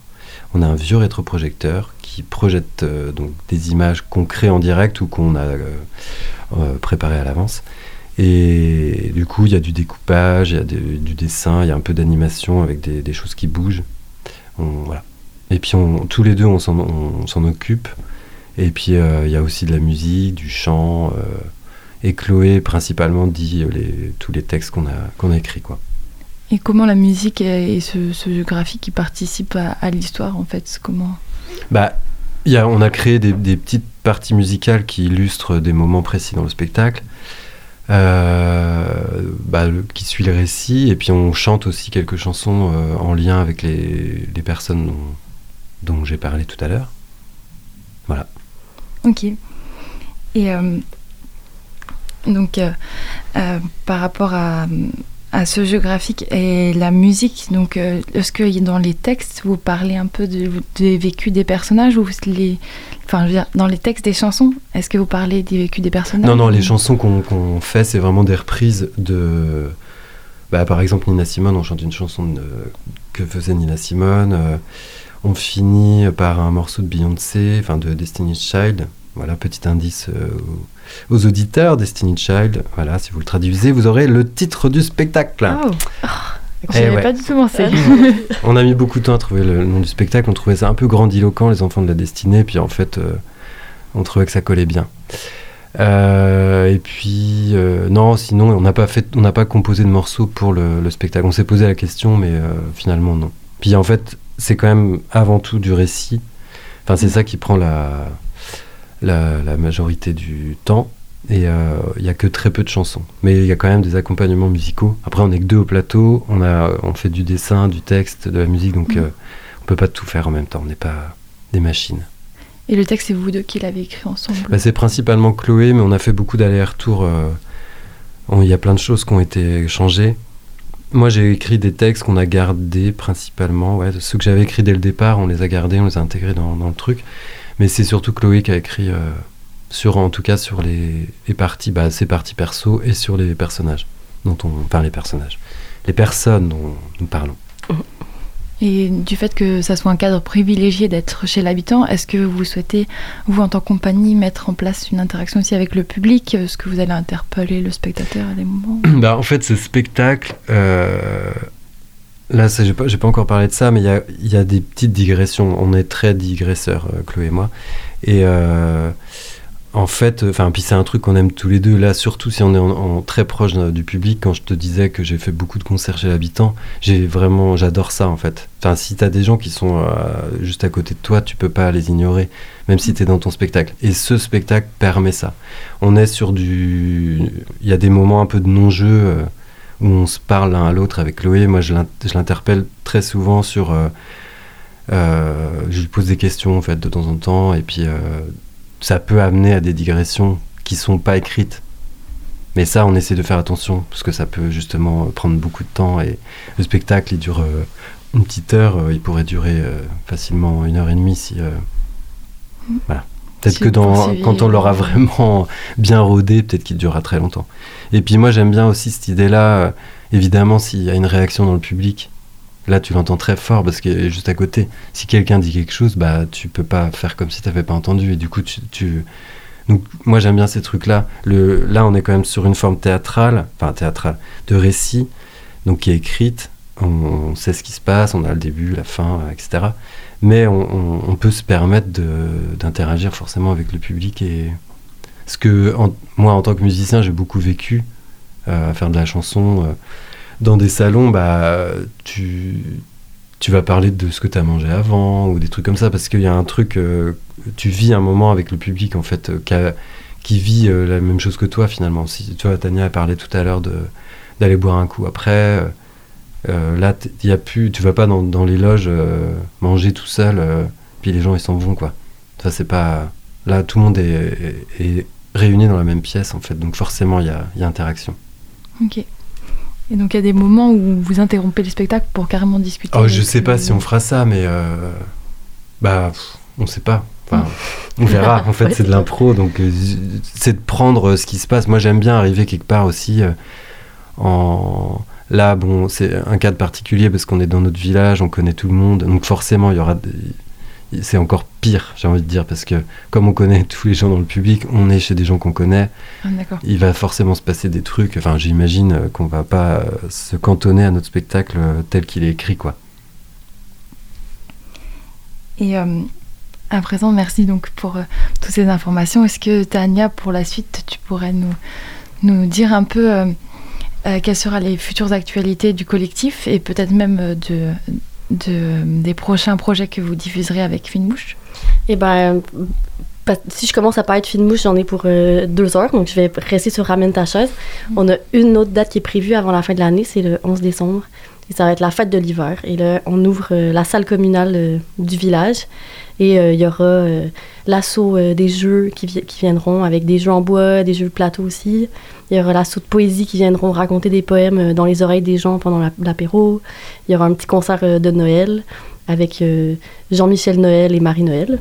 On a un vieux rétroprojecteur qui projette euh, donc des images qu'on crée en direct ou qu'on a euh, euh, préparées à l'avance. Et du coup, il y a du découpage, il y a du dessin, il y a un peu d'animation avec des, choses qui bougent. Voilà. Et puis, on, tous les deux, on s'en, occupe. Et puis, il y a aussi de la musique, du chant. et Chloé, principalement, dit les, tous les textes qu'on a, qu'on a écrits. Quoi. Et comment la musique et ce, graphique qui participe à, à l'histoire en fait? Comment Bah, y a, on a créé des, petites parties musicales qui illustrent des moments précis dans le spectacle, euh, bah, qui suit le récit, et puis on chante aussi quelques chansons euh, en lien avec les, les personnes dont, dont j'ai parlé tout à l'heure. Voilà. Ok. Et euh, donc, par rapport à, à ce jeu graphique et la musique, donc, euh, est-ce que dans les textes, vous parlez un peu de- des vécus des personnages ou les, enfin, je veux dire, dans les textes des chansons, est-ce que vous parlez des vécus des personnages Non, non, les chansons qu'on fait, c'est vraiment des reprises de. Bah, par exemple, Nina Simone, on chante une chanson que faisait Nina Simone. euh, on finit par un morceau de Beyoncé, enfin de Destiny's Child. Voilà, petit indice euh, aux auditeurs, Destiny's Child. Voilà, si vous le traduisez, vous aurez le titre du spectacle. Oh, Eh j'y avais ouais. pas du tout pensé. On a mis beaucoup de temps à trouver le nom du spectacle. On trouvait ça un peu grandiloquent, les enfants de la destinée. Puis en fait, euh, on trouvait que ça collait bien. Euh, et puis, euh, non, sinon, on n'a pas, fait, on n'a pas composé de morceaux pour le, le spectacle. On s'est posé la question, mais euh, finalement, non. Puis en fait, c'est quand même avant tout du récit. Enfin, c'est ça qui prend la, la, la majorité du temps. Et euh, il y a que très peu de chansons. Mais il y a quand même des accompagnements musicaux. Après, on est que deux au plateau. On, a, on fait du dessin, du texte, de la musique. Donc, euh, on peut pas tout faire en même temps. On n'est pas des machines. Et le texte, c'est vous deux qui l'avez écrit ensemble? Bah, c'est principalement Chloé, mais on a fait beaucoup d'allers-retours. euh, Il y a plein de choses qui ont été changées. Moi, j'ai écrit des textes qu'on a gardés principalement. Ouais, ceux que j'avais écrits dès le départ, on les a gardés, on les a intégrés dans, dans le truc. Mais c'est surtout Chloé qui a écrit, euh, sur, en tout cas sur les, les parties, bah, ses parties perso et sur les personnages dont on, enfin les personnages, les personnes dont nous parlons. Et du fait que ça soit un cadre privilégié d'être chez l'habitant, est-ce que vous souhaitez, vous en tant que compagnie, mettre en place une interaction aussi avec le public Est-ce que vous allez interpeller le spectateur à des moments bah, en fait, ce spectacle, euh, là, j'ai pas, pas encore parlé de ça, mais il y a, des petites digressions. On est très digresseurs, euh, Chloé et moi. Et euh, en fait, enfin, puis c'est un truc qu'on aime tous les deux. Là, surtout si on est en, très proche du public. Quand je te disais que j'ai fait beaucoup de concerts chez l'habitant, j'ai vraiment, j'adore ça en fait. Enfin, si t'as des gens qui sont euh, juste à côté de toi, tu peux pas les ignorer, même si t'es dans ton spectacle. Et ce spectacle permet ça. On est sur du, il y a des moments un peu de non-jeu. Où on se parle l'un à l'autre avec Chloé. Moi, je l'in- je l'interpelle très souvent sur. euh, euh, je lui pose des questions en fait de temps en temps, et puis euh, ça peut amener à des digressions qui sont pas écrites. Mais ça, on essaie de faire attention parce que ça peut justement prendre beaucoup de temps et le spectacle, il dure une petite heure. il pourrait durer facilement une heure et demie si. euh, voilà. Peut-être que dans, quand on l'aura vraiment bien rodé, peut-être qu'il durera très longtemps. Et puis moi, j'aime bien aussi cette idée-là. euh, évidemment, s'il y a une réaction dans le public, là, tu l'entends très fort parce qu'il est juste à côté. Si quelqu'un dit quelque chose, bah, tu peux pas faire comme si tu n'avais pas entendu. Et du coup, tu. tu- Donc, moi, j'aime bien ces trucs-là. Le... Là, on est quand même sur une forme théâtrale, enfin théâtrale, de récit, donc qui est écrite. On, on sait ce qui se passe, on a le début, la fin, etc. Mais on, peut se permettre d'interagir forcément avec le public. Et ce que moi, en tant que musicien, j'ai beaucoup vécu euh, à faire de la chanson. euh, dans des salons, bah, tu, tu vas parler de ce que tu as mangé avant ou des trucs comme ça parce qu'il y a un truc, euh, tu vis un moment avec le public en fait, qui, vit la même chose que toi finalement. Si tu vois, Tania a parlé tout à l'heure d'aller boire un coup après. Euh, là, y a plus, tu vas pas dans, dans les loges euh, manger tout seul, euh, puis les gens ils s'en vont quoi. Ça c'est pas, Là, tout le monde est, est réuni dans la même pièce, en fait. Donc forcément, il y a, y a interaction. Ok. Et donc il y a des moments où vous interrompez le spectacle pour carrément discuter. Oh, je sais pas si on fera ça, mais bah, pff, on sait pas. Enfin, on verra. En fait, Ouais, c'est de l'impro, donc c'est de prendre ce qui se passe. Moi, j'aime bien arriver quelque part aussi. en là, bon, c'est un cadre particulier parce qu'on est dans notre village, on connaît tout le monde, donc forcément, il y aura. des- C'est encore pire, j'ai envie de dire, parce que comme on connaît tous les gens dans le public, on est chez des gens qu'on connaît. Ah. Il va forcément se passer des trucs. Enfin, j'imagine euh, qu'on va pas euh, se cantonner à notre spectacle euh, tel qu'il est écrit, quoi. Et euh, à présent, merci donc pour euh, toutes ces informations. Est-ce que Tania, pour la suite, tu pourrais nous, nous dire un peu euh, euh, quelles seront les futures actualités du collectif et peut-être même euh, de, de- des prochains projets que vous diffuserez avec Finmouche? Et ben, si je commence à parler de film mouche, j'en ai pour euh, deux heures, donc je vais rester sur Ramène ta chaise. On a une autre date qui est prévue avant la fin de l'année, c'est le 11 décembre. Et ça va être la fête de l'hiver. Et là, on ouvre euh, la salle communale euh, du village. Et euh, il y aura l'assaut des jeux qui, vi- qui viendront, avec des jeux en bois, des jeux de plateau aussi. Il y aura l'assaut de poésie qui viendront raconter des poèmes dans les oreilles des gens pendant la- l'apéro. Il y aura un petit concert de Noël avec Jean-Michel Noël et Marie-Noël.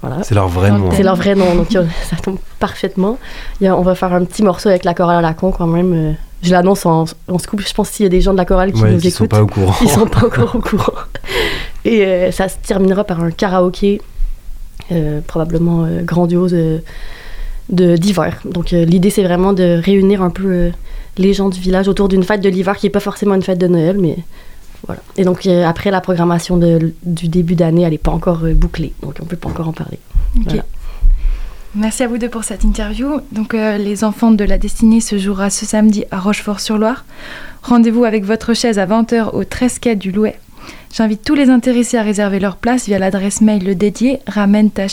Voilà. C'est leur vrai nom. C'est hein. leur vrai nom, donc ça tombe parfaitement. A- on va faire un petit morceau avec la chorale à la con quand même. Je l'annonce en, en scoop. Je pense qu'il y a des gens de la chorale qui Ouais, nous qui sont écoutent. pas au courant. Ils sont pas encore au courant. Et euh, ça se terminera par un karaoké, euh, probablement euh, grandiose, euh, de d'hiver. Donc euh, l'idée, c'est vraiment de réunir un peu euh, les gens du village autour d'une fête de l'hiver qui n'est pas forcément une fête de Noël, mais voilà. Et donc euh, après, la programmation de- du début d'année, elle n'est pas encore euh, bouclée, donc on peut pas encore en parler. Voilà. Merci à vous deux pour cette interview. Donc, euh, les enfants de la destinée se jouera ce samedi à Rochefort-sur-Loire. Rendez-vous avec votre chaise à 20h au 13 quai du Louet. J'invite tous les intéressés à réserver leur place via l'adresse mail le dédié ramène ta.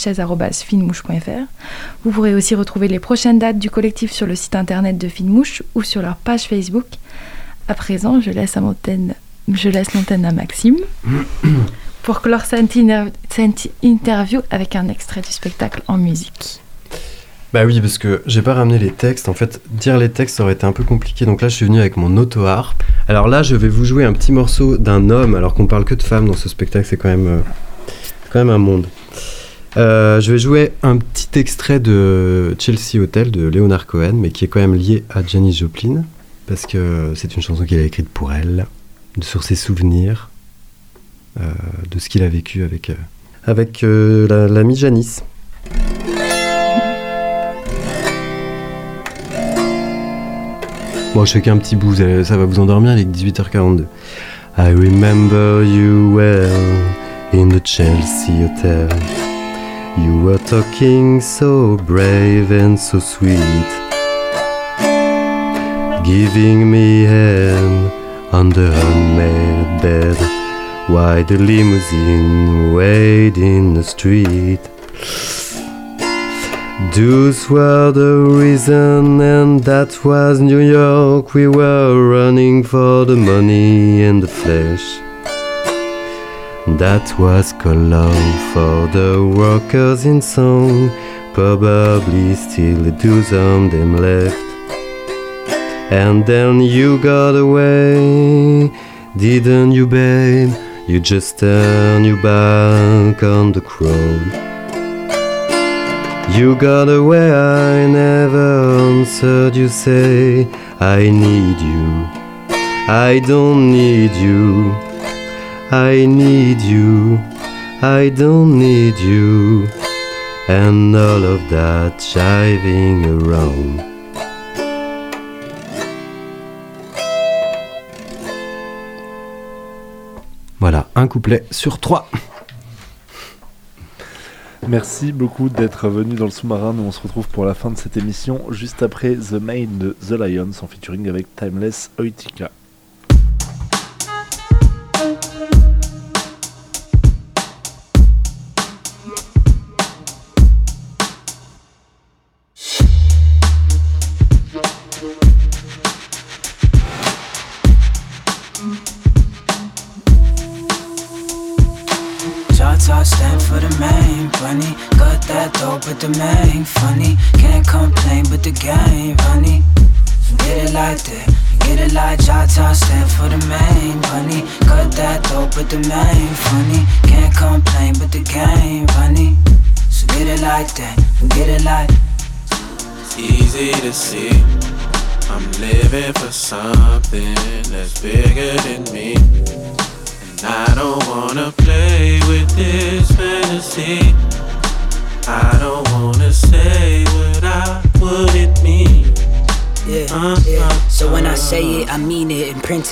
Vous pourrez aussi retrouver les prochaines dates du collectif sur le site internet de Finmouche ou sur leur page Facebook. À présent, je laisse, l'antenne- à Maxime pour clore cette interview avec un extrait du spectacle en musique. Bah oui, parce que j'ai pas ramené les textes. En fait, dire les textes aurait été un peu compliqué. Donc là, je suis venu avec mon auto-harpe. Alors là, je vais vous jouer un petit morceau d'un homme, alors qu'on parle que de femmes dans ce spectacle. C'est quand même, euh, un monde. Euh, je vais jouer un petit extrait de Chelsea Hotel de Leonard Cohen, mais qui est quand même lié à Janis Joplin, parce que c'est une chanson qu'il a écrite pour elle, sur ses souvenirs, euh, de ce qu'il a vécu avec, avec euh, la- Bon, je fais qu'un petit bout, ça va vous endormir, il est 18h42. I remember you well in the Chelsea Hotel. You were talking so brave and so sweet. Giving me hand on the unmade bed while the limousine waited in the street. Those were the reason, and that was New York. We were running for the money and the flesh. That was Cologne for the workers in song. Probably still a dozen them left. And then you got away, didn't you, babe? You just turned your back on the crowd. You got away, I never answered you. Say, I need you. I don't need you. I need you. I don't need you. And all of that jiving around. Voilà, un couplet sur trois. Merci beaucoup d'être venu dans le sous-marin. Nous on se retrouve pour la fin de cette émission, juste après The Main de The Lions en featuring avec Timeless Oitika.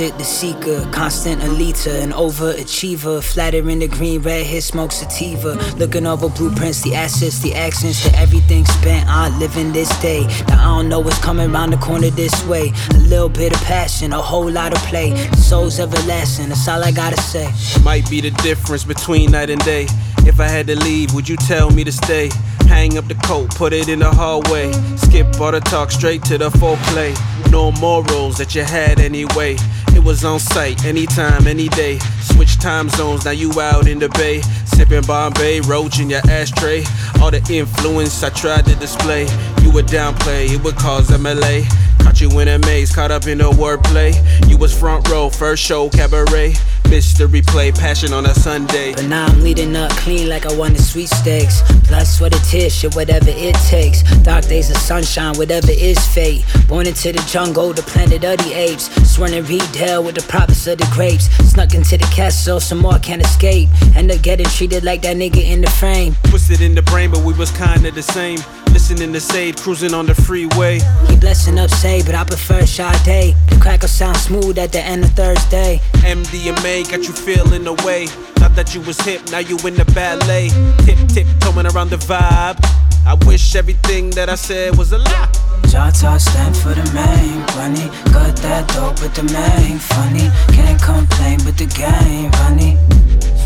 It. The seeker, constant eliter, an overachiever. Flattering the green, red hair, smoke sativa. Looking over blueprints, the assets, the accents, to everything spent on living this day. Now I don't know what's coming around the corner this way. A little bit of passion, a whole lot of play. Soul's everlasting, that's all I gotta say. Might be the difference between night and day. If I had to leave, would you tell me to stay? Hang up the coat, put it in the hallway. Skip all the talk, straight to the foreplay. No morals that you had anyway. It was on site, anytime, any day. Switch time zones, now you out in the bay. Sipping Bombay, roach in your ashtray. All the influence I tried to display. You would downplay, it would cause MLA. Caught you in a maze, caught up in the wordplay. You was front row, first show, cabaret. Mystery play, passion on a Sunday. But now I'm leading up clean like I won the sweepstakes. Plus, what is, shit, whatever it takes. Dark days of sunshine, whatever is fate. Born into the jungle, the planet of the apes. Sworn to Redale with the prophets of the grapes. Snuck into the castle, some more can't escape. End up getting treated like that nigga in the frame. Twisted in the brain, but we was kinda the same. Listening to Sade, cruising on the freeway. He blessing up, say, but I prefer Sade. The crackle sound smooth at the end of Thursday. MDMA got you feeling the way. Thought that you was hip, now you in the ballet. Tip, tip, toeing around the vibe. I wish everything that I said was a lie. Jata stand for the main bunny. Got that dope, but the main funny. Can't complain, but the game funny.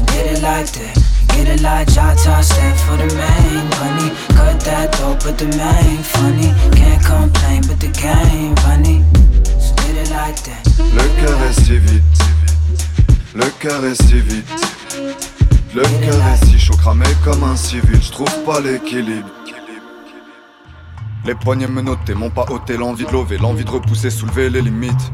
Get it like that. Get it like Jata stand for the main bunny. Got that dope, but the main funny. Can't complain, but the game funny. So get it like that. Le cœur est si vite, le cœur est si vite. Le cœur est si chaud, cramé comme un civil, je trouve pas l'équilibre. Les poignets me notaient, m'ont pas ôté l'envie de lever, l'envie de repousser, soulever les limites.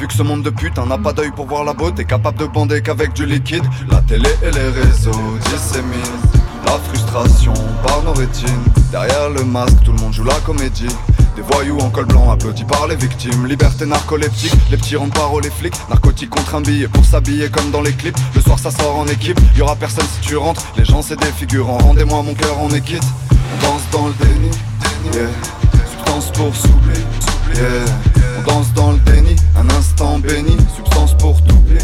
Vu que ce monde de putain n'a pas d'œil pour voir la beauté, capable de bander qu'avec du liquide, la télé et les réseaux disséminent la frustration par nos rétines. Derrière le masque, tout le monde joue la comédie. Des voyous en col blanc applaudis par les victimes. Liberté narcoleptique, les petits rendent parole les flics. Narcotiques contre un billet pour s'habiller comme dans les clips. Le soir ça sort en équipe, y aura personne si tu rentres. Les gens c'est des figurants, rendez-moi mon cœur en équipe. On danse dans le déni, yeah. Substance pour souffler, On danse dans le déni, un instant béni. Substance pour doubler.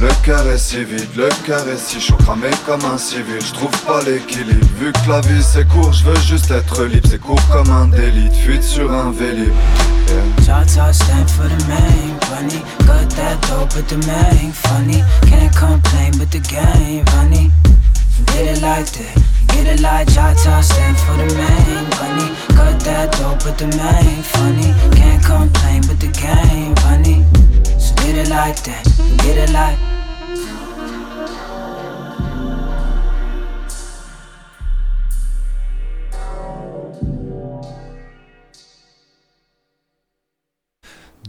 Le cœur est si vide, le cœur est si chaud, cramé comme un civil. Je trouve pas l'équilibre. Vu que la vie c'est court, je veux juste être libre. C'est court comme un délit, fuite sur un vélib. Yeah. Got that funny. Can't complain, but the game. Get it like Jata stand for the main bunny. Cut that dope, but the main funny. Can't complain, but the game funny. So get it like that. Get it like.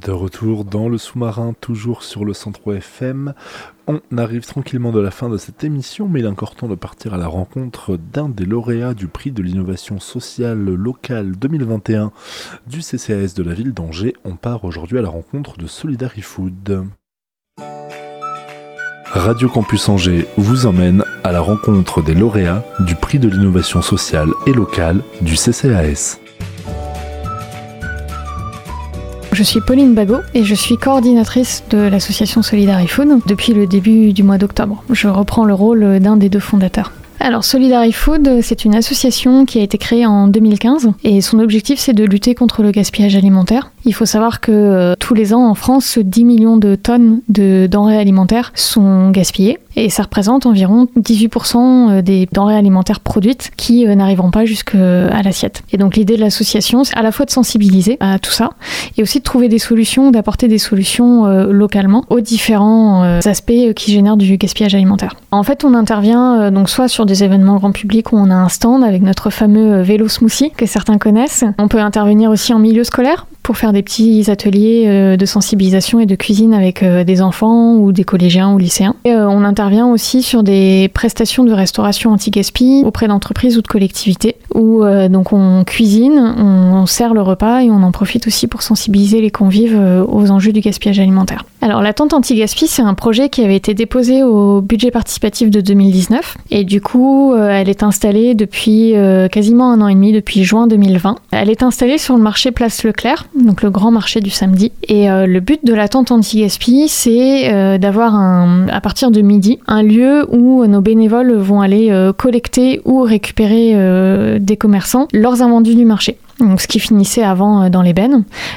De retour dans le sous-marin, toujours sur le 103 FM. On arrive tranquillement de la fin de cette émission, mais il est encore de partir à la rencontre d'un des lauréats du prix de l'innovation sociale locale 2021 du CCAS de la ville d'Angers. On part aujourd'hui à la rencontre de Solidarifood. Radio Campus Angers vous emmène à la rencontre des lauréats du prix de l'innovation sociale et locale du CCAS. Je suis Pauline Bagot et je suis coordinatrice de l'association Solidarifood depuis le début du mois d'octobre. Je reprends le rôle d'un des deux fondateurs. Alors Solidarifood, c'est une association qui a été créée en 2015 et son objectif c'est de lutter contre le gaspillage alimentaire. Il faut savoir que euh, tous les ans en France, 10 millions de tonnes de denrées alimentaires sont gaspillées et ça représente environ 18% euh, des denrées alimentaires produites qui euh, n'arriveront pas jusqu'à l'assiette. Et donc l'idée de l'association, c'est à la fois de sensibiliser à tout ça et aussi de trouver des solutions, d'apporter des solutions localement aux différents aspects qui génèrent du gaspillage alimentaire. En fait, on intervient donc soit sur des événements grand public où on a un stand avec notre fameux vélo smoothie que certains connaissent. On peut intervenir aussi en milieu scolaire pour faire des petits ateliers de sensibilisation et de cuisine avec des enfants ou des collégiens ou lycéens. Et on intervient aussi sur des prestations de restauration anti-gaspi auprès d'entreprises ou de collectivités où euh, donc on cuisine, on, sert le repas et on en profite aussi pour sensibiliser les convives euh, aux enjeux du gaspillage alimentaire. Alors la tente anti-gaspi, c'est un projet qui avait été déposé au budget participatif de 2019 et du coup euh, elle est installée depuis quasiment un an et demi, depuis juin 2020. Elle est installée sur le marché Place Leclerc, donc le grand marché du samedi. Et le but de la tente anti-gaspi, c'est d'avoir un, à partir de midi un lieu où nos bénévoles vont aller euh, collecter ou récupérer euh, des commerçants leurs invendus du marché donc ce qui finissait avant euh, dans les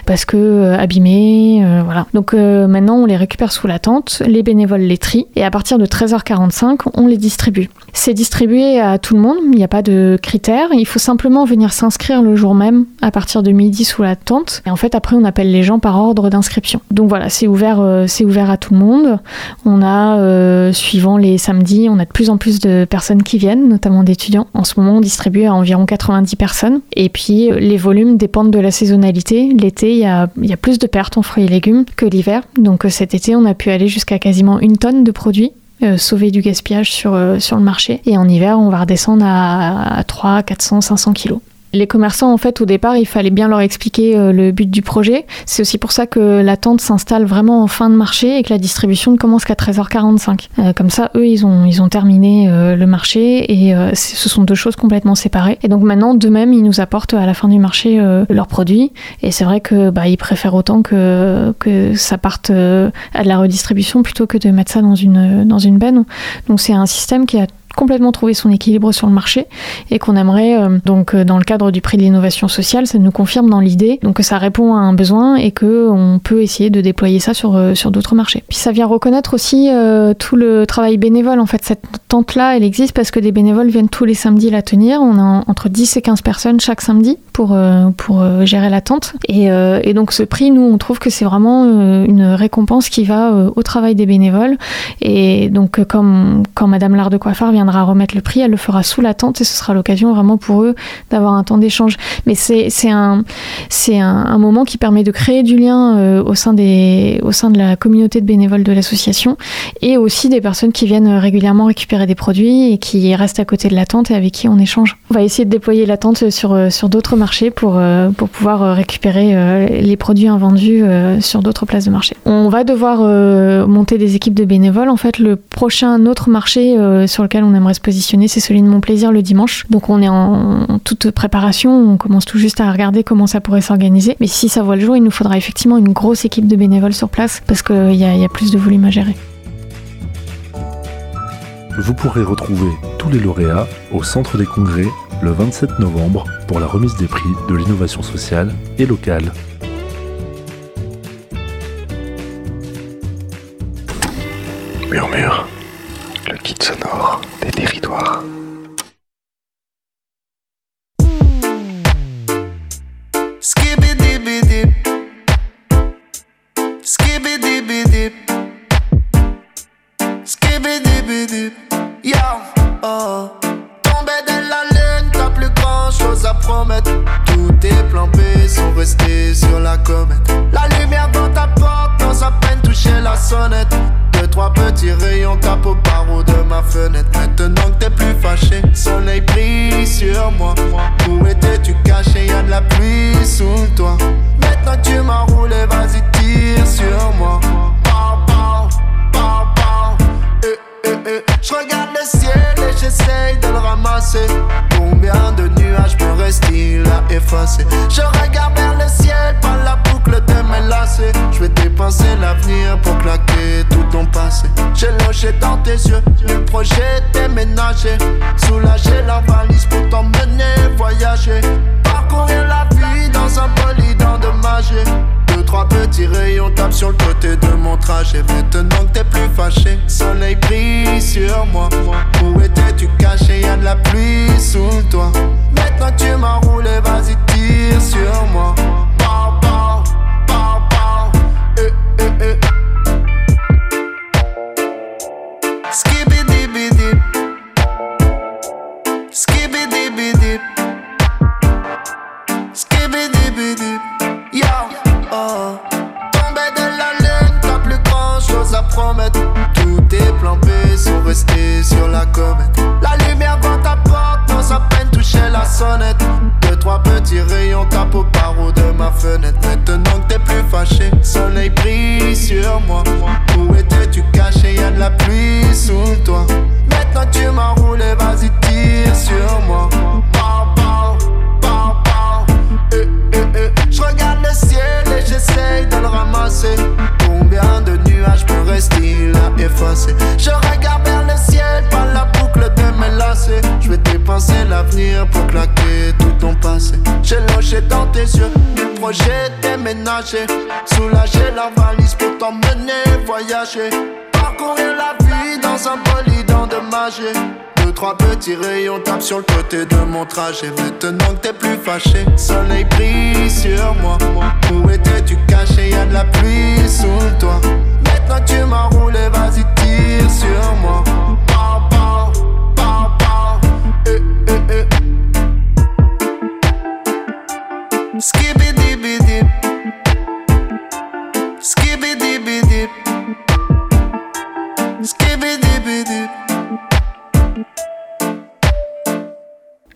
parce que euh, abîmés, euh, voilà. Donc maintenant on les récupère sous la tente, les bénévoles les trient, et à partir de 13h45, on les distribue. C'est distribué à tout le monde, il n'y a pas de critères, il faut simplement venir s'inscrire le jour même à partir de midi sous la tente, et en fait après on appelle les gens par ordre d'inscription. Donc voilà, c'est ouvert, c'est ouvert à tout le monde. On a, suivant les samedis, on a de plus en plus de personnes qui viennent, notamment d'étudiants. En ce moment on distribue à environ 90 personnes, et puis les les volumes dépendent de la saisonnalité. L'été, il y a, plus de pertes en fruits et légumes que l'hiver. Donc euh, cet été, on a pu aller jusqu'à quasiment une tonne de produits. Euh, sauver du gaspillage sur, euh, le marché. Et en hiver, on va redescendre à, à 300, 400, 500 kilos les commerçants, en fait, au départ, il fallait bien leur expliquer euh, le but du projet. C'est aussi pour ça que la tente s'installe vraiment en fin de marché et que la distribution ne commence qu'à 13h45. Euh, comme ça, eux, ils ont, ils ont terminé euh, le marché et ce sont deux choses complètement séparées. Et donc maintenant, d'eux-mêmes, ils nous apportent à la fin du marché leurs produits. Et c'est vrai que bah, ils préfèrent autant que, que ça parte à de la redistribution plutôt que de mettre ça dans une, dans une benne. Donc c'est un système qui a complètement trouvé son équilibre sur le marché et qu'on aimerait euh, donc euh, dans le cadre du prix de l'innovation sociale, ça nous confirme dans l'idée donc que ça répond à un besoin et que on peut essayer de déployer ça sur euh, sur d'autres marchés. Puis ça vient reconnaître aussi tout le travail bénévole. En fait cette tente là, elle existe parce que des bénévoles viennent tous les samedis la tenir, on a entre 10 et 15 personnes chaque samedi pour pour gérer la tente. Et, et donc ce prix nous on trouve que c'est vraiment une récompense qui va au travail des bénévoles. Et donc comme quand madame Lar de Coiffard vient viendra remettre le prix, elle le fera sous la tente et ce sera l'occasion vraiment pour eux d'avoir un temps d'échange. Mais c'est un, un, un moment qui permet de créer du lien euh, au, sein des, au sein de la communauté de bénévoles de l'association et aussi des personnes qui viennent régulièrement récupérer des produits et qui restent à côté de la tente et avec qui on échange. On va essayer de déployer la tente sur, euh, sur d'autres marchés pour, euh, pour pouvoir récupérer les produits invendus sur d'autres places de marché. On va devoir monter des équipes de bénévoles. En fait, le prochain autre marché sur lequel on aimerait se positionner, c'est celui de mon plaisir le dimanche. Donc on est en, toute préparation, on commence tout juste à regarder comment ça pourrait s'organiser. Mais si ça voit le jour, il nous faudra effectivement une grosse équipe de bénévoles sur place parce qu'il y, y a plus de volume à gérer. Vous pourrez retrouver tous les lauréats au Centre des Congrès le 27 novembre pour la remise des prix de l'innovation sociale et locale. Murmure, sonore des territoires. Skibidi Skibidi Skibidi Yo, oh. Tombé de la lune, t'as plus grand chose à promettre. Tous tes plans B sont restés sur la comète. La lumière dans ta porte, dans à peine toucher la sonnette trois petits rayons tapent au barreau de ma fenêtre. Maintenant que t'es plus fâché, soleil brille sur moi. Où étais-tu caché? Y'a de la pluie sous toi. Maintenant tu m'as roulé, vas-y, tire sur moi. Eh, eh, eh. Je regarde le ciel et j'essaye de le ramasser. Combien de nuages à effacer? Je regarde vers Dépenser l'avenir pour claquer tout ton passé. J'ai logé dans tes yeux, le projet déménager. Soulager la valise pour t'emmener voyager. Parcourir la vie dans un bolide endommagé. Deux, trois petits rayons tapent sur le côté de mon trajet. Maintenant que t'es plus fâché, soleil brille sur moi. Où étais-tu caché? Y'a de la pluie sous toi. Maintenant que tu m'as roulé, vas-y, tire sur moi. Maintenant que t'es plus fâché, soleil brille sur moi. Où étais-tu caché? Y'a de la pluie sous toi. Maintenant que tu m'as roulé, vas-y, tire sur moi. Pow, pow, pow, pow. Eh, eh, eh. Je regarde le ciel et j'essaye de le ramasser. Combien de nuages à effacer? Je regarde vers le ciel, par la boucle de mes lacets. Je vais dépenser l'avenir pour claquer tout ton passé. J'ai logé dans tes yeux, le projet déménager. Soulager la valise pour t'emmener voyager. Parcourir la vie dans un bolide endommagé. Deux, trois petits rayons tapent sur le côté de mon trajet. Maintenant que t'es plus fâché, soleil brille sur moi. Où étais-tu caché? Y'a de la pluie sous toi. Maintenant que tu m'as roulé, vas-y, tire sur moi. Pow. Eh, eh, eh. Skibidi-bidi.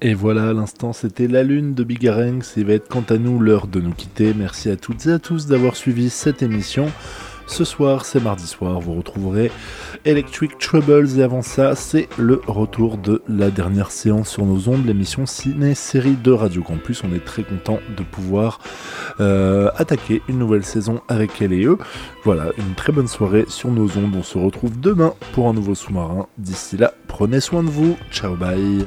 Et voilà, à l'instant, c'était La Lune de Bigarenx. Il va être quant à nous l'heure de nous quitter. Merci à toutes et à tous d'avoir suivi cette émission. Ce soir, c'est mardi soir, vous retrouverez Electric Troubles et avant ça, c'est le retour de la dernière séance sur nos ondes, l'émission ciné-série de Radio Campus. On est très content de pouvoir euh, attaquer une nouvelle saison avec elle et eux. Voilà, une très bonne soirée sur nos ondes. On se retrouve demain pour un nouveau sous-marin. D'ici là, prenez soin de vous. Ciao, bye.